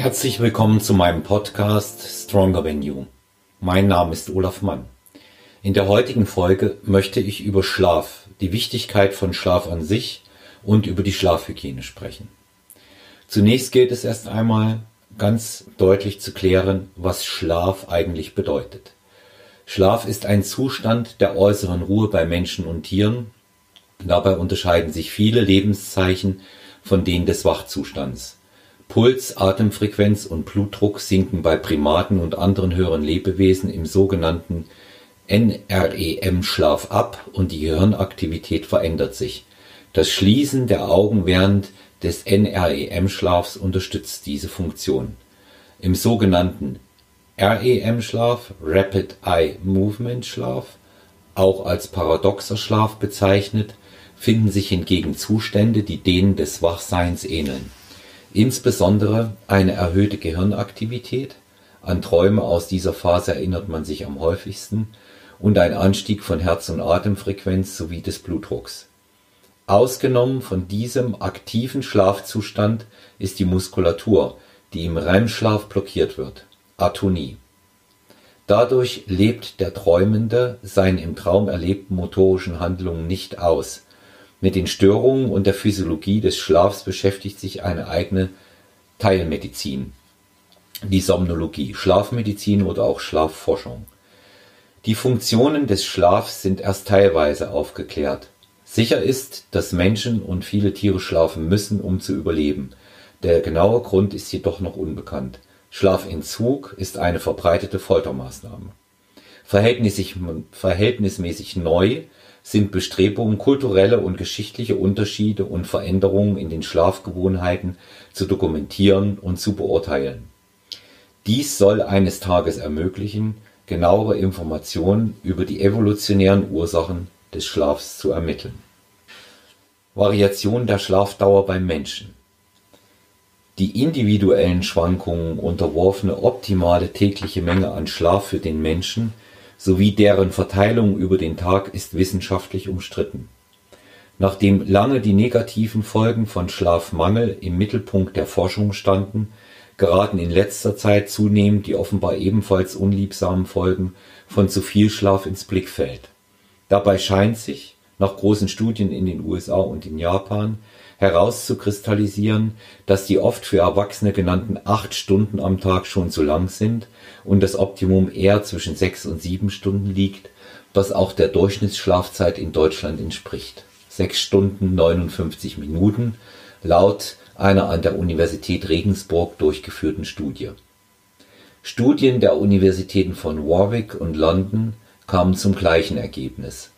Herzlich willkommen zu meinem Podcast Stronger Than You. Mein Name ist Olaf Mann. In der heutigen Folge möchte ich über Schlaf, die Wichtigkeit von Schlaf an sich und über die Schlafhygiene sprechen. Zunächst gilt es erst einmal ganz deutlich zu klären, was Schlaf eigentlich bedeutet. Schlaf ist ein Zustand der äußeren Ruhe bei Menschen und Tieren. Dabei unterscheiden sich viele Lebenszeichen von denen des Wachzustands. Puls, Atemfrequenz und Blutdruck sinken bei Primaten und anderen höheren Lebewesen im sogenannten NREM-Schlaf ab und die Gehirnaktivität verändert sich. Das Schließen der Augen während des NREM-Schlafs unterstützt diese Funktion. Im sogenannten REM-Schlaf (Rapid Eye Movement Schlaf), auch als paradoxer Schlaf bezeichnet, finden sich hingegen Zustände, die denen des Wachseins ähneln Insbesondere eine erhöhte Gehirnaktivität (an Träume aus dieser Phase erinnert man sich am häufigsten) und ein Anstieg von Herz und Atemfrequenz sowie des Blutdrucks. Ausgenommen von diesem aktiven Schlafzustand ist die Muskulatur, die im REM-Schlaf blockiert wird (Atonie). Dadurch lebt der Träumende seine im Traum erlebten motorischen Handlungen nicht aus mit den Störungen und der Physiologie des Schlafs beschäftigt sich eine eigene Teilmedizin, die Somnologie, Schlafmedizin oder auch Schlafforschung. Die Funktionen des Schlafs sind erst teilweise aufgeklärt. Sicher ist, dass Menschen und viele Tiere schlafen müssen, um zu überleben. Der genaue Grund ist jedoch noch unbekannt. Schlafentzug ist eine verbreitete Foltermaßnahme. Verhältnismäßig neu sind Bestrebungen, kulturelle und geschichtliche Unterschiede und Veränderungen in den Schlafgewohnheiten zu dokumentieren und zu beurteilen. Dies soll eines Tages ermöglichen, genauere Informationen über die evolutionären Ursachen des Schlafs zu ermitteln. Variation der Schlafdauer beim Menschen Die individuellen Schwankungen unterworfene optimale tägliche Menge an Schlaf für den Menschen sowie deren Verteilung über den Tag ist wissenschaftlich umstritten. Nachdem lange die negativen Folgen von Schlafmangel im Mittelpunkt der Forschung standen, geraten in letzter Zeit zunehmend die offenbar ebenfalls unliebsamen Folgen von zu viel Schlaf ins Blickfeld. Dabei scheint sich, nach großen Studien in den USA und in Japan, herauszukristallisieren, dass die oft für Erwachsene genannten acht Stunden am Tag schon zu lang sind und das Optimum eher zwischen sechs und sieben Stunden liegt, was auch der Durchschnittsschlafzeit in Deutschland entspricht (sechs Stunden 59 Minuten) laut einer an der Universität Regensburg durchgeführten Studie. Studien der Universitäten von Warwick und London kamen zum gleichen Ergebnis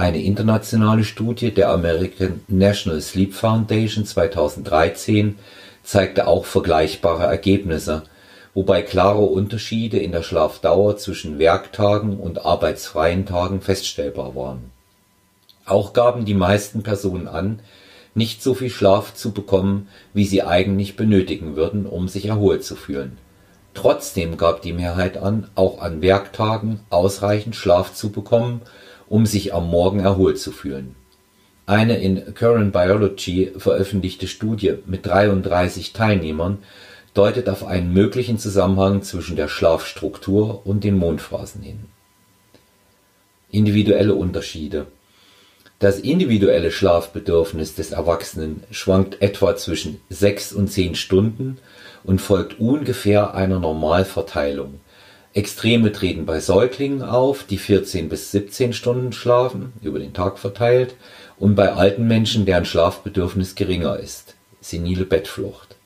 eine internationale Studie der American National Sleep Foundation 2013 zeigte auch vergleichbare Ergebnisse, wobei klare Unterschiede in der Schlafdauer zwischen Werktagen und arbeitsfreien Tagen feststellbar waren. Auch gaben die meisten Personen an, nicht so viel Schlaf zu bekommen, wie sie eigentlich benötigen würden, um sich erholt zu fühlen. Trotzdem gab die Mehrheit an, auch an Werktagen ausreichend Schlaf zu bekommen um sich am Morgen erholt zu fühlen. Eine in Current Biology veröffentlichte Studie mit 33 Teilnehmern deutet auf einen möglichen Zusammenhang zwischen der Schlafstruktur und den Mondphasen hin. Individuelle Unterschiede Das individuelle Schlafbedürfnis des Erwachsenen schwankt etwa zwischen sechs und zehn Stunden und folgt ungefähr einer Normalverteilung Extreme treten bei Säuglingen auf, die 14 bis 17 Stunden schlafen, über den Tag verteilt, und bei alten Menschen, deren Schlafbedürfnis geringer ist (senile Bettflucht).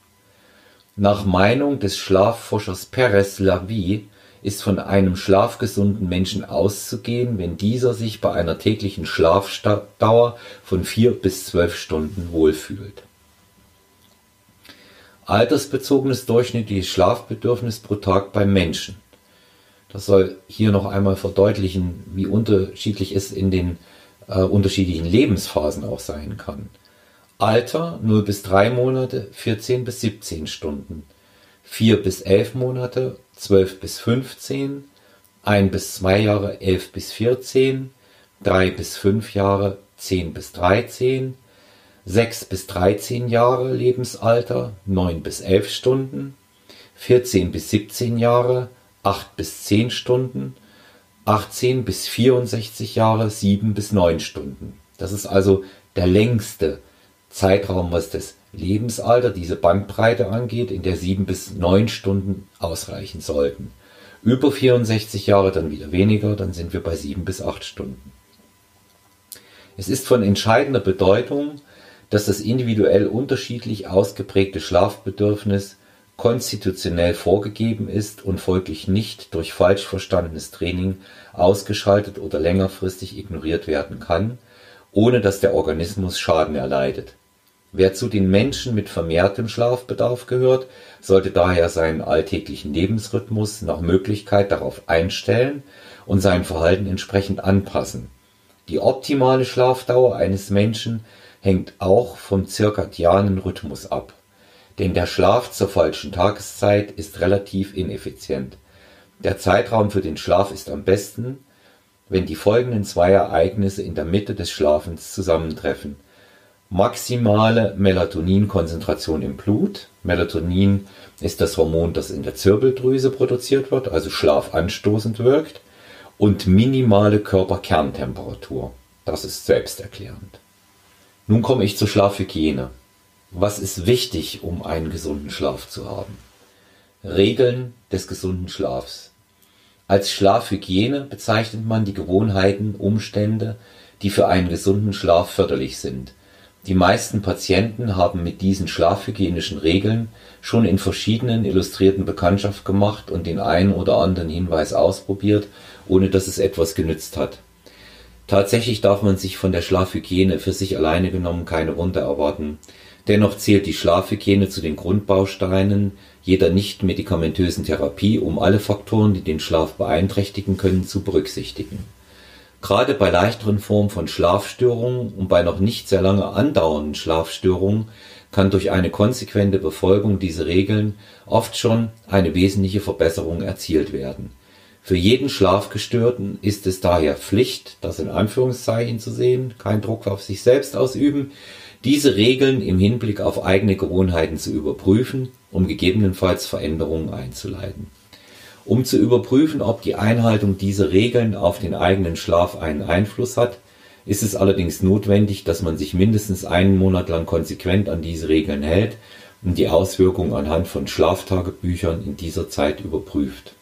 Nach Meinung des Schlafforschers Perez Lavie ist von einem schlafgesunden Menschen auszugehen, wenn dieser sich bei einer täglichen Schlafdauer von vier bis zwölf Stunden wohlfühlt. Altersbezogenes durchschnittliches Schlafbedürfnis pro Tag beim Menschen das soll hier noch einmal verdeutlichen, wie unterschiedlich es in den äh, unterschiedlichen Lebensphasen auch sein kann. Alter 0 bis 3 Monate 14 bis 17 Stunden, 4 bis 11 Monate 12 bis 15, 1 bis 2 Jahre 11 bis 14, 3 bis 5 Jahre 10 bis 13, 6 bis 13 Jahre Lebensalter 9 bis 11 Stunden, 14 bis 17 Jahre 8 bis 10 Stunden, 18 bis 64 Jahre 7 bis 9 Stunden. Das ist also der längste Zeitraum, was das Lebensalter, diese Bandbreite angeht, in der 7 bis 9 Stunden ausreichen sollten. Über 64 Jahre dann wieder weniger, dann sind wir bei 7 bis 8 Stunden. Es ist von entscheidender Bedeutung, dass das individuell unterschiedlich ausgeprägte Schlafbedürfnis konstitutionell vorgegeben ist und folglich nicht durch falsch verstandenes Training ausgeschaltet oder längerfristig ignoriert werden kann, ohne dass der Organismus Schaden erleidet. Wer zu den Menschen mit vermehrtem Schlafbedarf gehört, sollte daher seinen alltäglichen Lebensrhythmus nach Möglichkeit darauf einstellen und sein Verhalten entsprechend anpassen. Die optimale Schlafdauer eines Menschen hängt auch vom zirkadianen Rhythmus ab denn der Schlaf zur falschen Tageszeit ist relativ ineffizient. Der Zeitraum für den Schlaf ist am besten, wenn die folgenden zwei Ereignisse in der Mitte des Schlafens zusammentreffen: maximale Melatoninkonzentration im Blut Melatonin ist das Hormon, das in der Zirbeldrüse produziert wird, also schlafanstoßend wirkt und minimale Körperkerntemperatur. Das ist selbsterklärend. Nun komme ich zur Schlafhygiene was ist wichtig, um einen gesunden Schlaf zu haben? Regeln des gesunden Schlafs. Als Schlafhygiene bezeichnet man die Gewohnheiten, Umstände, die für einen gesunden Schlaf förderlich sind. Die meisten Patienten haben mit diesen schlafhygienischen Regeln schon in verschiedenen Illustrierten Bekanntschaft gemacht und den einen oder anderen Hinweis ausprobiert, ohne dass es etwas genützt hat. Tatsächlich darf man sich von der Schlafhygiene für sich alleine genommen keine Wunder erwarten. Dennoch zählt die Schlafhygiene zu den Grundbausteinen jeder nicht-medikamentösen Therapie, um alle Faktoren, die den Schlaf beeinträchtigen können, zu berücksichtigen. Gerade bei leichteren Formen von Schlafstörungen und bei noch nicht sehr lange andauernden Schlafstörungen kann durch eine konsequente Befolgung dieser Regeln oft schon eine wesentliche Verbesserung erzielt werden. Für jeden Schlafgestörten ist es daher Pflicht, das in Anführungszeichen zu sehen, kein Druck auf sich selbst ausüben, diese Regeln im Hinblick auf eigene Gewohnheiten zu überprüfen, um gegebenenfalls Veränderungen einzuleiten. Um zu überprüfen, ob die Einhaltung dieser Regeln auf den eigenen Schlaf einen Einfluss hat, ist es allerdings notwendig, dass man sich mindestens einen Monat lang konsequent an diese Regeln hält und die Auswirkungen anhand von Schlaftagebüchern in dieser Zeit überprüft.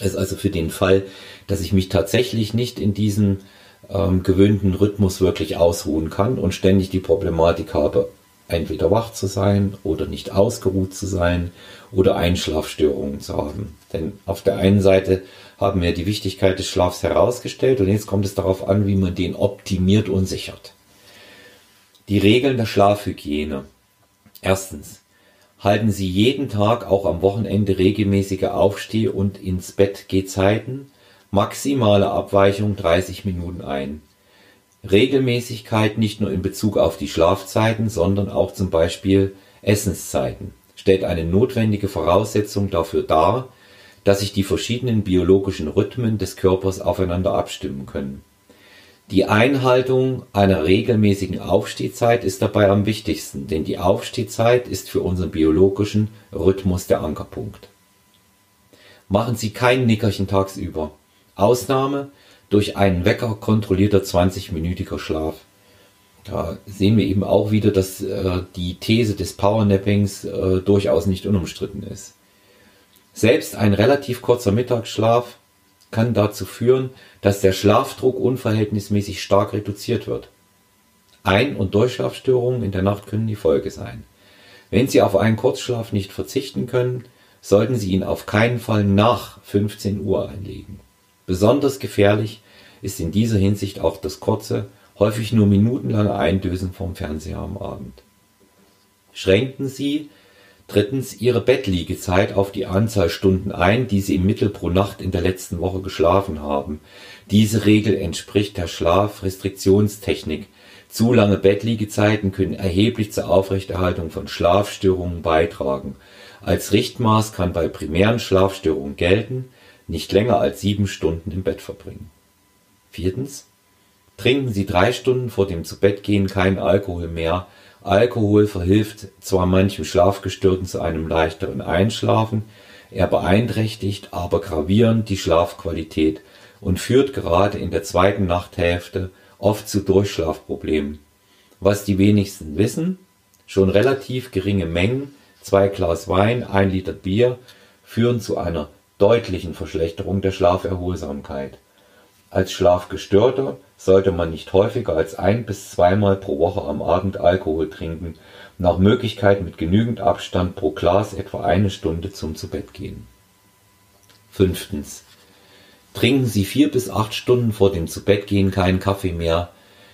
Es ist also für den Fall, dass ich mich tatsächlich nicht in diesen ähm, gewöhnten Rhythmus wirklich ausruhen kann und ständig die Problematik habe, entweder wach zu sein oder nicht ausgeruht zu sein oder Einschlafstörungen zu haben. Denn auf der einen Seite haben wir die Wichtigkeit des Schlafs herausgestellt und jetzt kommt es darauf an, wie man den optimiert und sichert. Die Regeln der Schlafhygiene. Erstens. Halten Sie jeden Tag, auch am Wochenende, regelmäßige Aufsteh- und ins Bett Gehzeiten Maximale Abweichung 30 Minuten ein. Regelmäßigkeit nicht nur in Bezug auf die Schlafzeiten, sondern auch zum Beispiel Essenszeiten stellt eine notwendige Voraussetzung dafür dar, dass sich die verschiedenen biologischen Rhythmen des Körpers aufeinander abstimmen können. Die Einhaltung einer regelmäßigen Aufstehzeit ist dabei am wichtigsten, denn die Aufstehzeit ist für unseren biologischen Rhythmus der Ankerpunkt. Machen Sie kein Nickerchen tagsüber Ausnahme durch einen Wecker kontrollierter 20-minütiger Schlaf. Da sehen wir eben auch wieder, dass äh, die These des Powernappings äh, durchaus nicht unumstritten ist. Selbst ein relativ kurzer Mittagsschlaf kann dazu führen, dass der Schlafdruck unverhältnismäßig stark reduziert wird. Ein- und Durchschlafstörungen in der Nacht können die Folge sein. Wenn Sie auf einen Kurzschlaf nicht verzichten können, sollten Sie ihn auf keinen Fall nach 15 Uhr einlegen. Besonders gefährlich ist in dieser Hinsicht auch das kurze, häufig nur minutenlange Eindösen vorm Fernseher am Abend. Schränken Sie drittens Ihre Bettliegezeit auf die Anzahl Stunden ein, die Sie im Mittel pro Nacht in der letzten Woche geschlafen haben. Diese Regel entspricht der Schlafrestriktionstechnik. Zu lange Bettliegezeiten können erheblich zur Aufrechterhaltung von Schlafstörungen beitragen. Als Richtmaß kann bei primären Schlafstörungen gelten nicht länger als sieben Stunden im Bett verbringen. Viertens. Trinken Sie drei Stunden vor dem Zubettgehen keinen Alkohol mehr. Alkohol verhilft zwar manchem Schlafgestörten zu einem leichteren Einschlafen, er beeinträchtigt aber gravierend die Schlafqualität und führt gerade in der zweiten Nachthälfte oft zu Durchschlafproblemen. Was die wenigsten wissen, schon relativ geringe Mengen, zwei Glas Wein, ein Liter Bier, führen zu einer deutlichen Verschlechterung der Schlaferholsamkeit. Als Schlafgestörter sollte man nicht häufiger als ein bis zweimal pro Woche am Abend Alkohol trinken, nach Möglichkeit mit genügend Abstand pro Glas etwa eine Stunde zum Zubettgehen. Trinken Sie vier bis acht Stunden vor dem Zubettgehen keinen Kaffee mehr.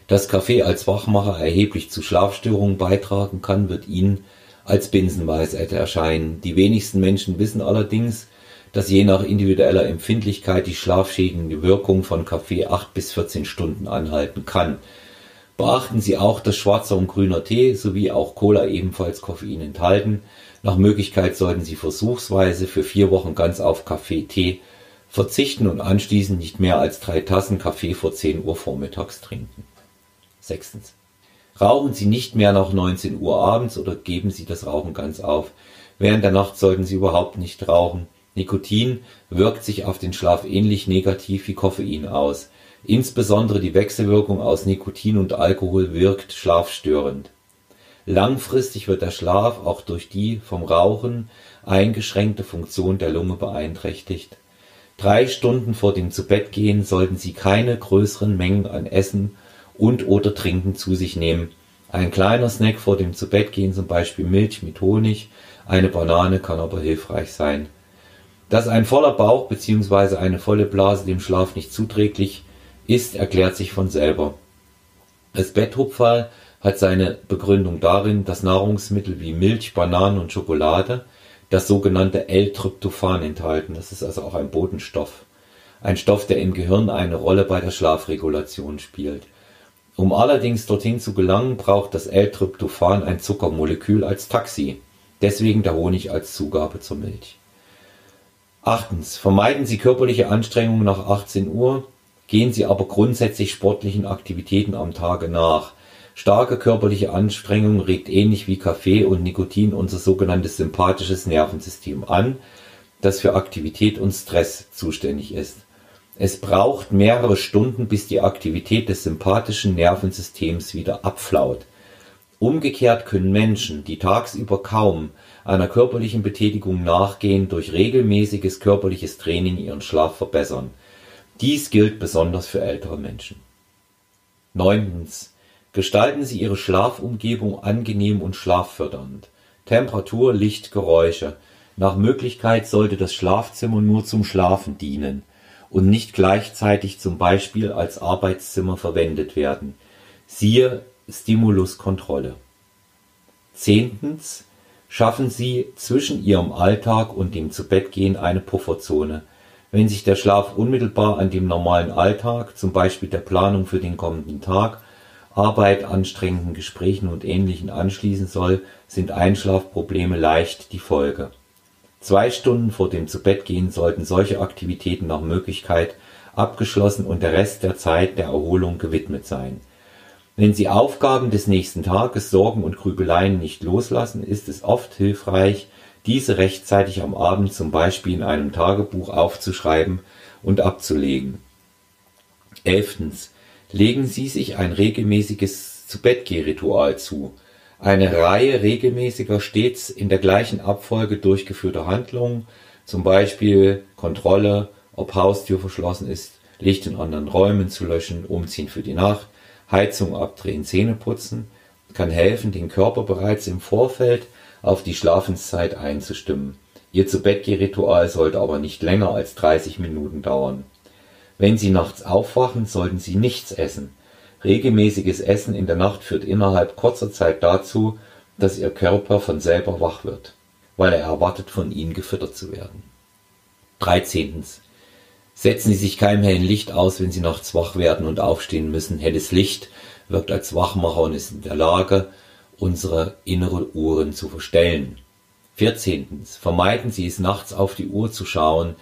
Dass Kaffee als Wachmacher erheblich zu Schlafstörungen beitragen kann, wird Ihnen als Binsenweisheit erscheinen. Die wenigsten Menschen wissen allerdings, dass je nach individueller Empfindlichkeit die schlafschädigende Wirkung von Kaffee acht bis vierzehn Stunden anhalten kann. Beachten Sie auch, dass schwarzer und grüner Tee sowie auch Cola ebenfalls Koffein enthalten. Nach Möglichkeit sollten Sie versuchsweise für vier Wochen ganz auf Kaffee, Tee verzichten und anschließend nicht mehr als drei Tassen Kaffee vor 10 Uhr vormittags trinken. Sechstens. Rauchen Sie nicht mehr nach 19 Uhr abends oder geben Sie das Rauchen ganz auf. Während der Nacht sollten Sie überhaupt nicht rauchen. Nikotin wirkt sich auf den Schlaf ähnlich negativ wie Koffein aus. Insbesondere die Wechselwirkung aus Nikotin und Alkohol wirkt schlafstörend. Langfristig wird der Schlaf auch durch die vom Rauchen eingeschränkte Funktion der Lunge beeinträchtigt. Drei Stunden vor dem Zubettgehen sollten Sie keine größeren Mengen an Essen und/oder Trinken zu sich nehmen. Ein kleiner Snack vor dem Zubettgehen, zum Beispiel Milch mit Honig, eine Banane, kann aber hilfreich sein dass ein voller Bauch bzw. eine volle Blase dem Schlaf nicht zuträglich ist, erklärt sich von selber. Das Betthupferl hat seine Begründung darin, dass Nahrungsmittel wie Milch, Bananen und Schokolade das sogenannte L-Tryptophan enthalten. Das ist also auch ein Botenstoff. Ein Stoff, der im Gehirn eine Rolle bei der Schlafregulation spielt. Um allerdings dorthin zu gelangen, braucht das L-Tryptophan ein Zuckermolekül als Taxi. Deswegen der Honig als Zugabe zur Milch. Achtens. Vermeiden Sie körperliche Anstrengungen nach 18 Uhr, gehen Sie aber grundsätzlich sportlichen Aktivitäten am Tage nach. Starke körperliche Anstrengung regt ähnlich wie Kaffee und Nikotin unser sogenanntes sympathisches Nervensystem an, das für Aktivität und Stress zuständig ist. Es braucht mehrere Stunden, bis die Aktivität des sympathischen Nervensystems wieder abflaut. Umgekehrt können Menschen, die tagsüber kaum einer körperlichen Betätigung nachgehen, durch regelmäßiges körperliches Training ihren Schlaf verbessern. Dies gilt besonders für ältere Menschen. Neuntens. Gestalten Sie Ihre Schlafumgebung angenehm und schlaffördernd. Temperatur, Licht, Geräusche. Nach Möglichkeit sollte das Schlafzimmer nur zum Schlafen dienen und nicht gleichzeitig zum Beispiel als Arbeitszimmer verwendet werden. Siehe Stimuluskontrolle. Zehntens. Schaffen Sie zwischen Ihrem Alltag und dem Zubettgehen eine Pufferzone. Wenn sich der Schlaf unmittelbar an dem normalen Alltag, zum Beispiel der Planung für den kommenden Tag, Arbeit, anstrengenden Gesprächen und Ähnlichem anschließen soll, sind Einschlafprobleme leicht die Folge. Zwei Stunden vor dem Zubettgehen sollten solche Aktivitäten nach Möglichkeit abgeschlossen und der Rest der Zeit der Erholung gewidmet sein wenn Sie Aufgaben des nächsten Tages, Sorgen und Grübeleien nicht loslassen, ist es oft hilfreich, diese rechtzeitig am Abend zum Beispiel in einem Tagebuch aufzuschreiben und abzulegen. Elftens. Legen Sie sich ein regelmäßiges Zubettgehritual zu. Eine Reihe regelmäßiger, stets in der gleichen Abfolge durchgeführter Handlungen, zum Beispiel Kontrolle, ob Haustür verschlossen ist, Licht in anderen Räumen zu löschen, Umziehen für die Nacht, Heizung abdrehen, Zähne putzen, kann helfen, den Körper bereits im Vorfeld auf die Schlafenszeit einzustimmen. Ihr Zu-Bett-Ritual sollte aber nicht länger als 30 Minuten dauern. Wenn Sie nachts aufwachen, sollten Sie nichts essen. Regelmäßiges Essen in der Nacht führt innerhalb kurzer Zeit dazu, dass Ihr Körper von selber wach wird, weil er erwartet, von Ihnen gefüttert zu werden. 13. Setzen Sie sich keinem hellen Licht aus, wenn Sie nachts wach werden und aufstehen müssen. Helles Licht wirkt als Wachmacher und ist in der Lage, unsere innere Uhren zu verstellen. 14. Vermeiden Sie es, nachts auf die Uhr zu schauen.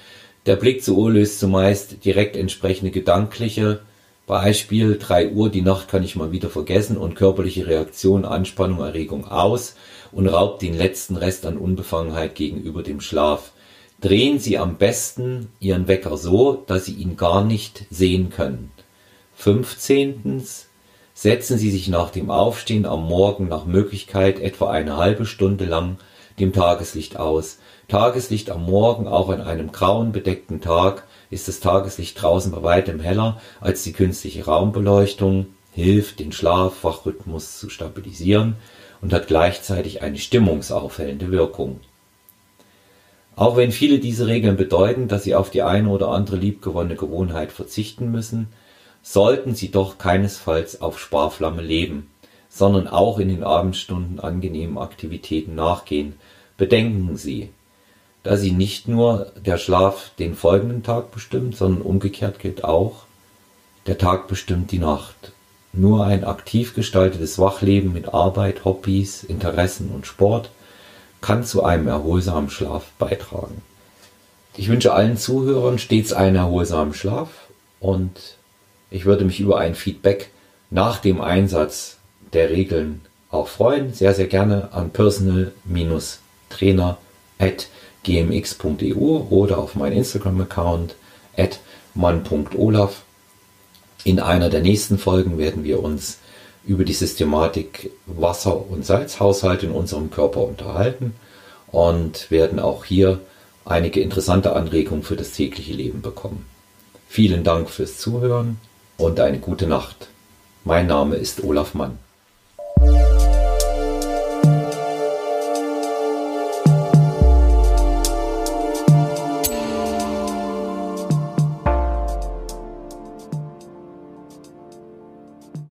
Der Blick zur Uhr löst zumeist direkt entsprechende gedankliche Beispiel 3 Uhr, die Nacht kann ich mal wieder vergessen und körperliche Reaktion, Anspannung, Erregung aus und raubt den letzten Rest an Unbefangenheit gegenüber dem Schlaf. Drehen Sie am besten Ihren Wecker so, dass Sie ihn gar nicht sehen können. 15. Setzen Sie sich nach dem Aufstehen am Morgen nach Möglichkeit etwa eine halbe Stunde lang dem Tageslicht aus. Tageslicht am Morgen, auch an einem grauen bedeckten Tag, ist das Tageslicht draußen bei weitem heller als die künstliche Raumbeleuchtung, hilft, den Schlaf-Wachrhythmus zu stabilisieren und hat gleichzeitig eine stimmungsaufhellende Wirkung. Auch wenn viele diese Regeln bedeuten, dass sie auf die eine oder andere liebgewonnene Gewohnheit verzichten müssen, sollten sie doch keinesfalls auf Sparflamme leben, sondern auch in den Abendstunden angenehmen Aktivitäten nachgehen. Bedenken Sie, da sie nicht nur der Schlaf den folgenden Tag bestimmt, sondern umgekehrt gilt auch, der Tag bestimmt die Nacht. Nur ein aktiv gestaltetes Wachleben mit Arbeit, Hobbys, Interessen und Sport kann zu einem erholsamen Schlaf beitragen. Ich wünsche allen Zuhörern stets einen erholsamen Schlaf und ich würde mich über ein Feedback nach dem Einsatz der Regeln auch freuen. Sehr, sehr gerne an personal-trainer@ gmx.eu oder auf meinen Instagram-Account at mann.olaf. In einer der nächsten Folgen werden wir uns über die Systematik Wasser- und Salzhaushalt in unserem Körper unterhalten und werden auch hier einige interessante Anregungen für das tägliche Leben bekommen. Vielen Dank fürs Zuhören und eine gute Nacht. Mein Name ist Olaf Mann.